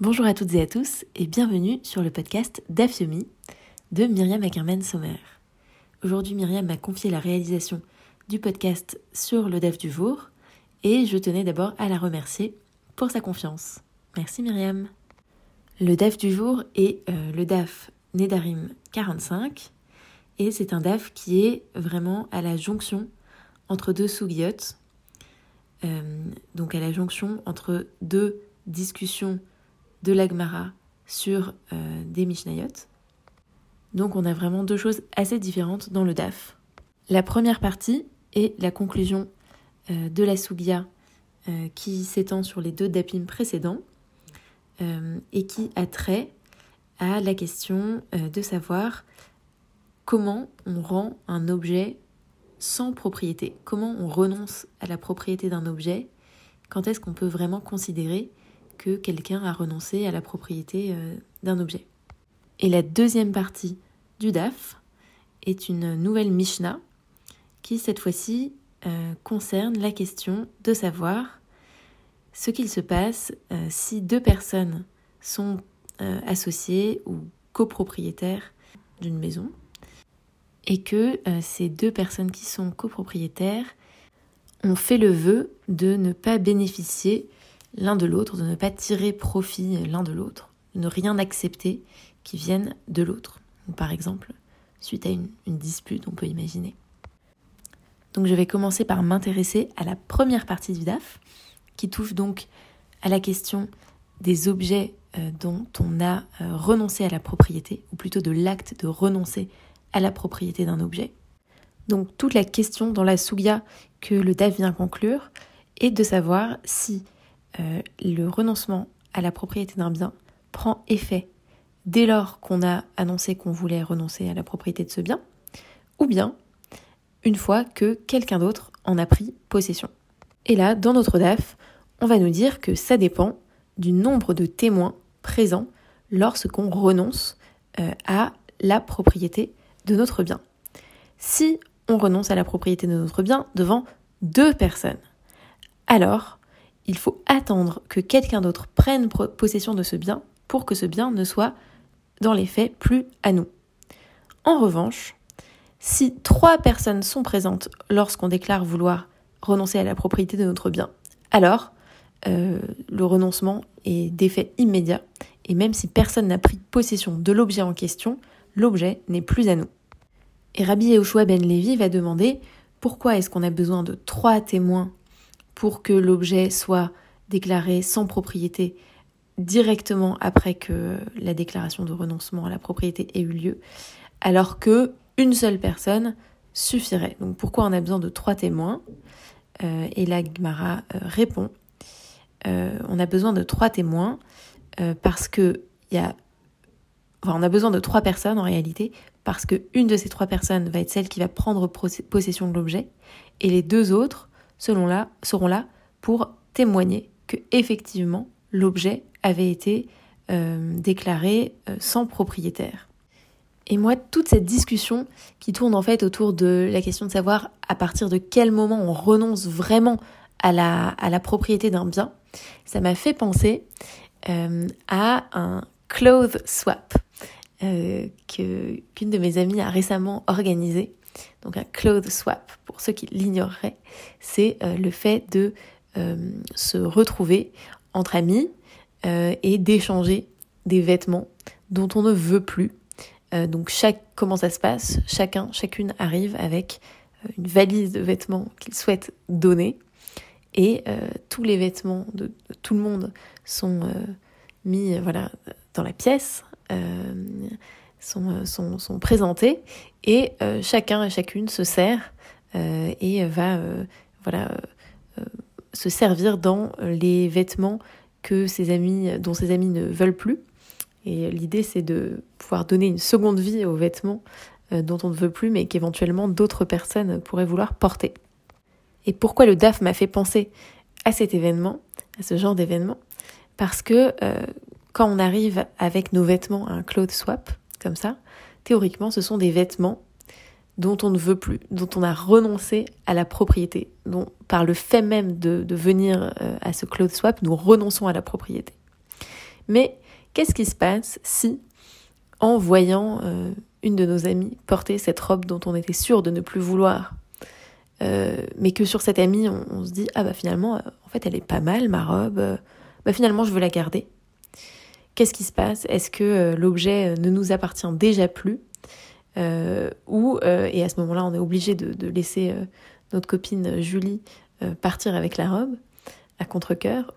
Bonjour à toutes et à tous et bienvenue sur le podcast d'Afyomi de Myriam Ackerman Sommer. Aujourd'hui, Myriam m'a confié la réalisation du podcast sur le DAF du Vour et je tenais d'abord à la remercier pour sa confiance. Merci Myriam. Le DAF du jour est euh, le DAF Nedarim 45 et c'est un DAF qui est vraiment à la jonction entre deux sougiotes, euh, donc à la jonction entre deux discussions de l'Agmara sur euh, des Mishnayot. Donc on a vraiment deux choses assez différentes dans le DAF. La première partie est la conclusion euh, de la Sugia euh, qui s'étend sur les deux dapim précédents et qui a trait à la question de savoir comment on rend un objet sans propriété, comment on renonce à la propriété d'un objet, quand est-ce qu'on peut vraiment considérer que quelqu'un a renoncé à la propriété euh, d'un objet. Et la deuxième partie du DAF est une nouvelle Mishnah qui cette fois-ci euh, concerne la question de savoir ce qu'il se passe euh, si deux personnes sont associées ou copropriétaires d'une maison et que ces deux personnes qui sont copropriétaires ont fait le vœu de ne pas bénéficier l'un de l'autre, de ne pas tirer profit l'un de l'autre, de ne rien accepter qui vienne de l'autre. Par exemple, suite à une, dispute, on peut imaginer. Donc je vais commencer par m'intéresser à la première partie du DAF, qui touche donc à la question des objets euh, dont on a euh, renoncé à la propriété, ou plutôt de l'acte de renoncer à la propriété d'un objet. Donc toute la question dans la Sugia que le DAF vient conclure est de savoir si euh, le renoncement à la propriété d'un bien prend effet dès lors qu'on a annoncé qu'on voulait renoncer à la propriété de ce bien, ou bien une fois que quelqu'un d'autre en a pris possession. Et là, dans notre DAF, on va nous dire que ça dépend du nombre de témoins présents lorsqu'on renonce euh, à la propriété de notre bien. Si on renonce à la propriété de notre bien devant deux personnes, alors il faut attendre que quelqu'un d'autre prenne possession de ce bien pour que ce bien ne soit, dans les faits, plus à nous. En revanche, si trois personnes sont présentes lorsqu'on déclare vouloir renoncer à la propriété de notre bien, alors euh, le renoncement est d'effet immédiat et même si personne n'a pris possession de l'objet en question, l'objet n'est plus à nous. Et Rabbi Yehoshua ben Levi va demander pourquoi est-ce qu'on a besoin de trois témoins pour que l'objet soit déclaré sans propriété directement après que la déclaration de renoncement à la propriété ait eu lieu, alors que une seule personne suffirait. Donc pourquoi on a besoin de trois témoins? Euh, Et la Gemara euh, répond euh, on a besoin de trois témoins parce que il y a Enfin, on a besoin de trois personnes en réalité, parce que une de ces trois personnes va être celle qui va prendre possession de l'objet, et les deux autres seront là pour témoigner que effectivement l'objet avait été euh, déclaré euh, sans propriétaire. Et moi, toute cette discussion qui tourne en fait autour de la question de savoir à partir de quel moment on renonce vraiment à la, à la propriété d'un bien, ça m'a fait penser euh, à un clothes swap qu'une de mes amies a récemment organisé donc un clothes swap, pour ceux qui l'ignoreraient, c'est euh, le fait de euh, se retrouver entre amis euh, et d'échanger des vêtements dont on ne veut plus. donc chaque, comment ça se passe? Chacun, chacune arrive avec une valise de vêtements qu'il souhaite donner. Et tous les vêtements de, tout le monde sont mis voilà dans la pièce sont, sont, sont présentés et euh, chacun et chacune se sert euh, et va euh, voilà se servir dans les vêtements que ses amis dont ses amis ne veulent plus et l'idée c'est de pouvoir donner une seconde vie aux vêtements dont on ne veut plus mais qu'éventuellement d'autres personnes pourraient vouloir porter. Et pourquoi le DAF m'a fait penser à cet événement, à ce genre d'événement? Parce que quand on arrive avec nos vêtements à un clothes swap, comme ça, théoriquement, ce sont des vêtements dont on ne veut plus, dont on a renoncé à la propriété, dont par le fait même de, venir euh, à ce clothes swap, nous renonçons à la propriété. Mais qu'est-ce qui se passe si, en voyant euh, une de nos amies porter cette robe dont on était sûr de ne plus vouloir, euh, mais que sur cette amie, on, se dit ah bah finalement, en fait, elle est pas mal ma robe, bah finalement je veux la garder. Qu'est-ce qui se passe? Est-ce que l'objet ne nous appartient déjà plus? Ou et à ce moment-là, on est obligé de, laisser notre copine Julie partir avec la robe à contre-coeur?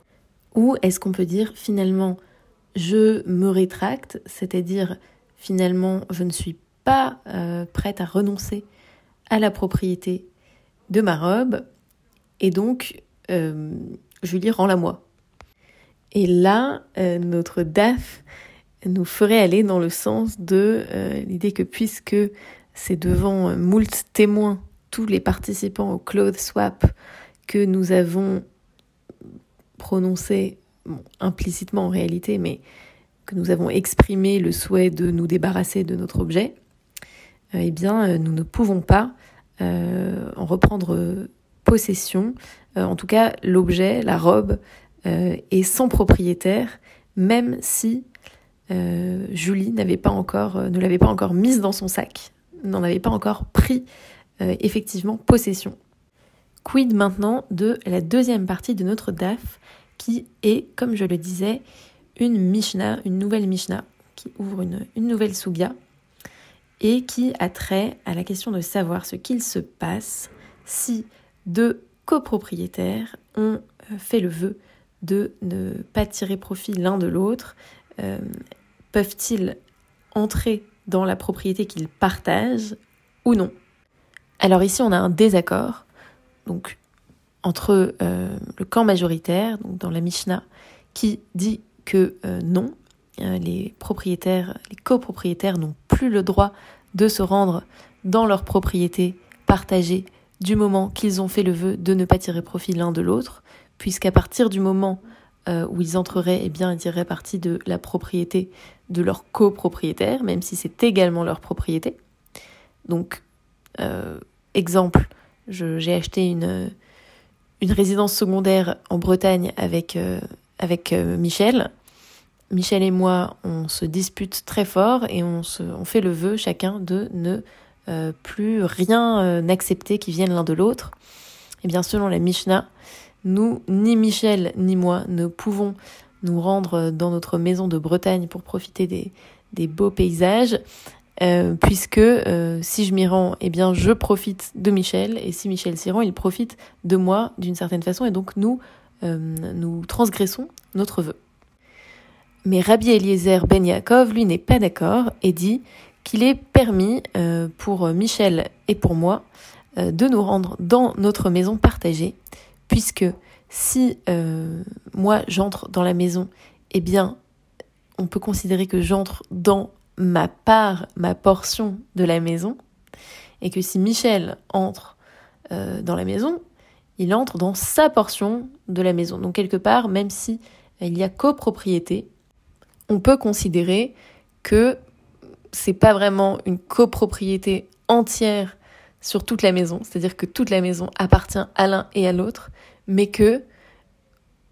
Ou est-ce qu'on peut dire finalement je me rétracte, c'est-à-dire finalement je ne suis pas euh, prête à renoncer à la propriété de ma robe et donc euh, Julie rend-la moi? Et là, euh, notre DAF nous ferait aller dans le sens de l'idée que puisque c'est devant moult témoins, tous les participants au clothes swap, que nous avons prononcé implicitement en réalité, mais que nous avons exprimé le souhait de nous débarrasser de notre objet, euh, eh bien, euh, nous ne pouvons pas euh, en reprendre possession. en tout cas, l'objet, la robe, est sans propriétaire, même si Julie n'avait pas encore, ne l'avait pas encore mise dans son sac, n'en avait pas encore pris effectivement possession. Quid maintenant de la deuxième partie de notre DAF, qui est, comme je le disais, une Mishnah, une nouvelle Mishnah, qui ouvre une, nouvelle Sugya, et qui a trait à la question de savoir ce qu'il se passe si deux copropriétaires ont euh, fait le vœu de ne pas tirer profit l'un de l'autre. Euh, peuvent-ils entrer dans la propriété qu'ils partagent ou non? Alors ici, on a un désaccord donc entre euh, le camp majoritaire, donc dans la Mishnah, qui dit que euh, non, les propriétaires, les copropriétaires n'ont plus le droit de se rendre dans leur propriété partagée du moment qu'ils ont fait le vœu de ne pas tirer profit l'un de l'autre, puisqu'à partir du moment où ils entreraient, eh bien, ils tireraient partie de la propriété de leur copropriétaire, même si c'est également leur propriété. Donc, exemple, j'ai acheté une, résidence secondaire en Bretagne avec, euh, avec euh, Michel. Michel et moi, on se dispute très fort et on, on fait le vœu chacun de ne euh, plus rien accepter qui vienne l'un de l'autre. Et bien selon la Mishnah, nous, ni Michel ni moi, ne pouvons nous rendre dans notre maison de Bretagne pour profiter des, beaux paysages euh, puisque euh, si je m'y rends, eh bien je profite de Michel, et si Michel s'y rend, il profite de moi d'une certaine façon, et donc nous, euh, nous transgressons notre vœu. Mais Rabbi Eliezer Ben Yaakov, lui, n'est pas d'accord et dit qu'il est permis pour Michel et pour moi de nous rendre dans notre maison partagée, puisque si moi j'entre dans la maison, eh bien on peut considérer que j'entre dans ma part, ma portion de la maison, et que si Michel entre euh, dans la maison, il entre dans sa portion de la maison. Donc quelque part, même si il y a copropriété, on peut considérer que c'est pas vraiment une copropriété entière sur toute la maison, c'est-à-dire que toute la maison appartient à l'un et à l'autre, mais que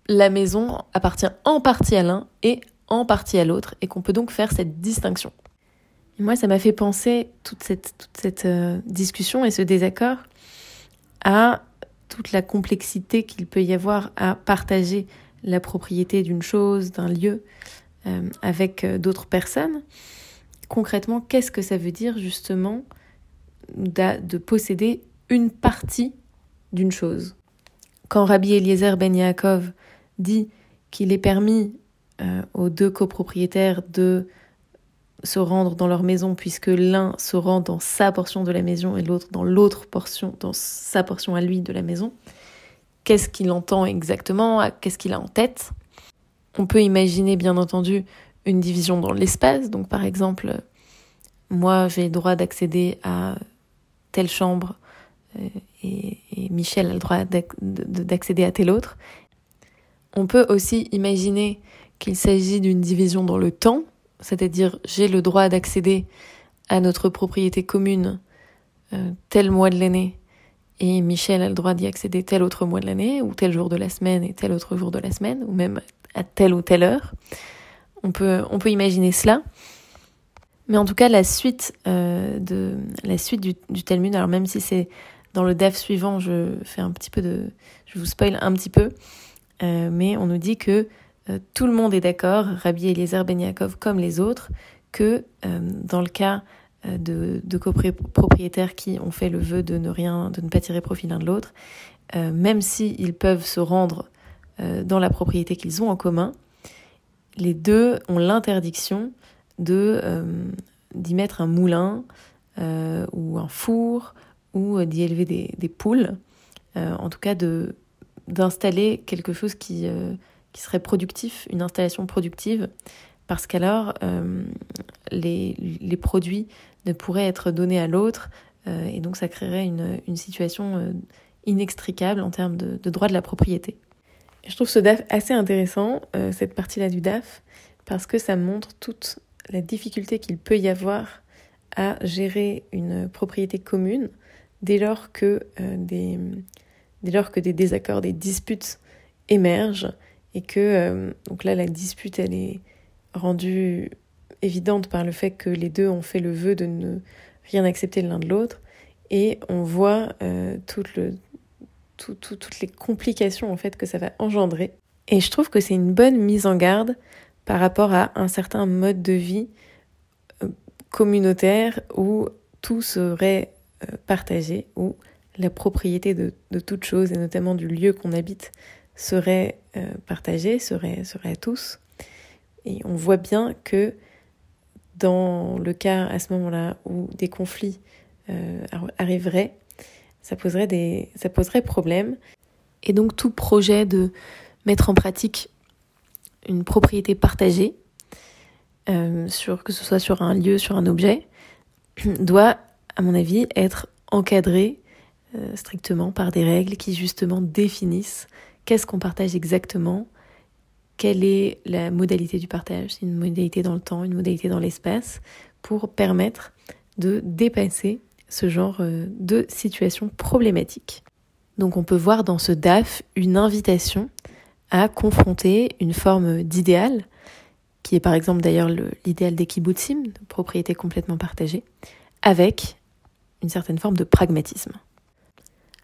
la maison appartient en partie à l'un et en partie à l'autre et qu'on peut donc faire cette distinction. moi, ça m'a fait penser toute cette, toute cette euh, discussion et ce désaccord à toute la complexité qu'il peut y avoir à partager la propriété d'une chose, d'un lieu euh, avec euh, d'autres personnes. Concrètement, qu'est-ce que ça veut dire justement de posséder une partie d'une chose Quand Rabbi Eliezer Ben Yaakov dit qu'il est permis euh, aux deux copropriétaires de se rendre dans leur maison puisque l'un se rend dans sa portion de la maison et l'autre dans l'autre portion, dans sa portion à lui de la maison. Qu'est-ce qu'il entend exactement Qu'est-ce qu'il a en tête? On peut imaginer bien entendu une division dans l'espace. Donc par exemple, moi j'ai droit d'accéder à telle chambre euh, et, Michel a le droit d'accéder à telle autre. On peut aussi imaginer qu'il s'agit d'une division dans le temps, c'est-à-dire j'ai le droit d'accéder à notre propriété commune euh, tel mois de l'année et Michel a le droit d'y accéder tel autre mois de l'année ou tel jour de la semaine et tel autre jour de la semaine ou même à telle ou telle heure. on peut imaginer cela. Mais en tout cas, la suite, euh, de, la suite du, Talmud, alors même si c'est dans le DAF suivant, je fais un petit peu de, je vous spoil un petit peu, euh, mais on nous dit que euh, tout le monde est d'accord, Rabbi Eliezer Ben Yaakov comme les autres, que dans le cas de, copropriétaires qui ont fait le vœu de ne rien, de ne pas tirer profit l'un de l'autre, même s'ils peuvent se rendre dans la propriété qu'ils ont en commun, les deux ont l'interdiction de d'y mettre un moulin ou un four ou d'y élever des, des poules, en tout cas de d'installer quelque chose qui qui serait productif, une installation productive, parce qu'alors euh, les, les, produits ne pourraient être donnés à l'autre, euh, et donc ça créerait une, une situation euh, inextricable en termes de, de, droit de la propriété. Je trouve ce DAF assez intéressant, euh, cette partie-là du DAF, parce que ça montre toute la difficulté qu'il peut y avoir à gérer une propriété commune dès lors que, euh, des, désaccords, des disputes émergent et que euh, donc là la dispute elle est rendue évidente par le fait que les deux ont fait le vœu de ne rien accepter l'un de l'autre et on voit euh, toutes les complications en fait que ça va engendrer. Et je trouve que c'est une bonne mise en garde par rapport à un certain mode de vie euh, communautaire où tout serait euh, partagé où la propriété de, de toute chose et notamment du lieu qu'on habite serait euh, partagé, serait, serait à tous. Et on voit bien que dans le cas à ce moment-là où des conflits arriveraient, ça poserait, des, ça poserait problème. Et donc tout projet de mettre en pratique une propriété partagée, euh, que ce soit sur un lieu, sur un objet, doit, à mon avis, être encadré euh, strictement par des règles qui justement définissent qu'est-ce qu'on partage exactement, quelle est la modalité du partage, une modalité dans le temps, une modalité dans l'espace, pour permettre de dépasser ce genre euh, de situation problématique. Donc on peut voir dans ce DAF une invitation à confronter une forme d'idéal, qui est par exemple d'ailleurs l'idéal des kibbutzim, propriété complètement partagée, avec une certaine forme de pragmatisme.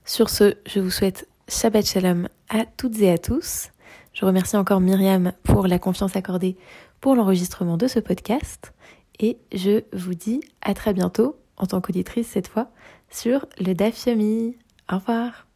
Sur ce, je vous souhaite Shabbat Shalom à toutes et à tous. Je remercie encore Myriam pour la confiance accordée pour l'enregistrement de ce podcast et je vous dis à très bientôt en tant qu'auditrice cette fois sur le DAF Au revoir.